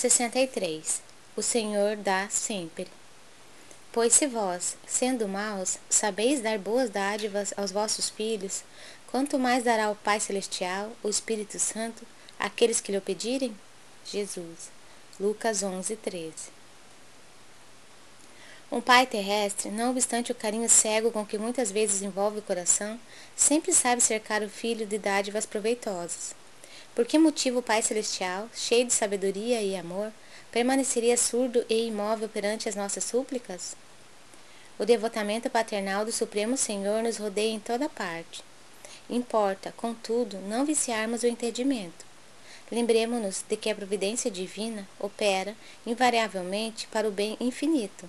63. O Senhor dá sempre. Pois se vós, sendo maus, sabeis dar boas dádivas aos vossos filhos, quanto mais dará o Pai Celestial, o Espírito Santo, àqueles que lhe pedirem? Jesus. Lucas 11, 13. Um pai terrestre, não obstante o carinho cego com que muitas vezes envolve o coração, sempre sabe cercar o filho de dádivas proveitosas. Por que motivo o Pai Celestial, cheio de sabedoria e amor, permaneceria surdo e imóvel perante as nossas súplicas? O devotamento paternal do Supremo Senhor nos rodeia em toda parte. Importa, contudo, não viciarmos o entendimento. Lembremos-nos de que a providência divina opera, invariavelmente, para o bem infinito.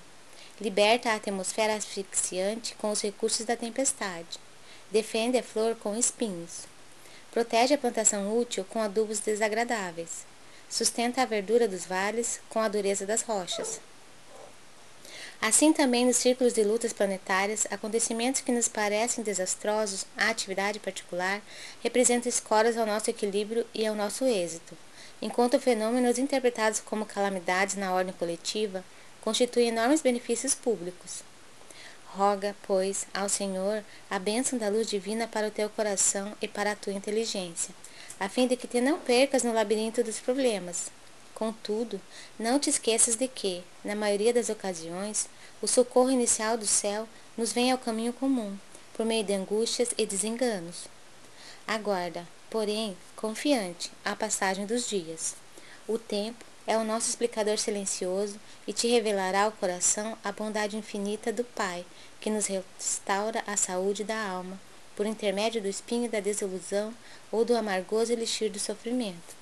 Liberta a atmosfera asfixiante com os recursos da tempestade. Defende a flor com espinhos. Protege a plantação útil com adubos desagradáveis. Sustenta a verdura dos vales com a dureza das rochas. Assim também nos círculos de lutas planetárias, acontecimentos que nos parecem desastrosos à atividade particular representam escolas ao nosso equilíbrio e ao nosso êxito, enquanto fenômenos interpretados como calamidades na ordem coletiva constituem enormes benefícios públicos. Roga, pois, ao Senhor a bênção da luz divina para o teu coração e para a tua inteligência, a fim de que te não percas no labirinto dos problemas. Contudo, não te esqueças de que, na maioria das ocasiões, o socorro inicial do céu nos vem ao caminho comum, por meio de angústias e desenganos. Aguarda, porém, confiante, a passagem dos dias. O tempo é o nosso explicador silencioso e te revelará ao coração a bondade infinita do Pai, que nos restaura a saúde da alma, por intermédio do espinho da desilusão ou do amargoso elixir do sofrimento.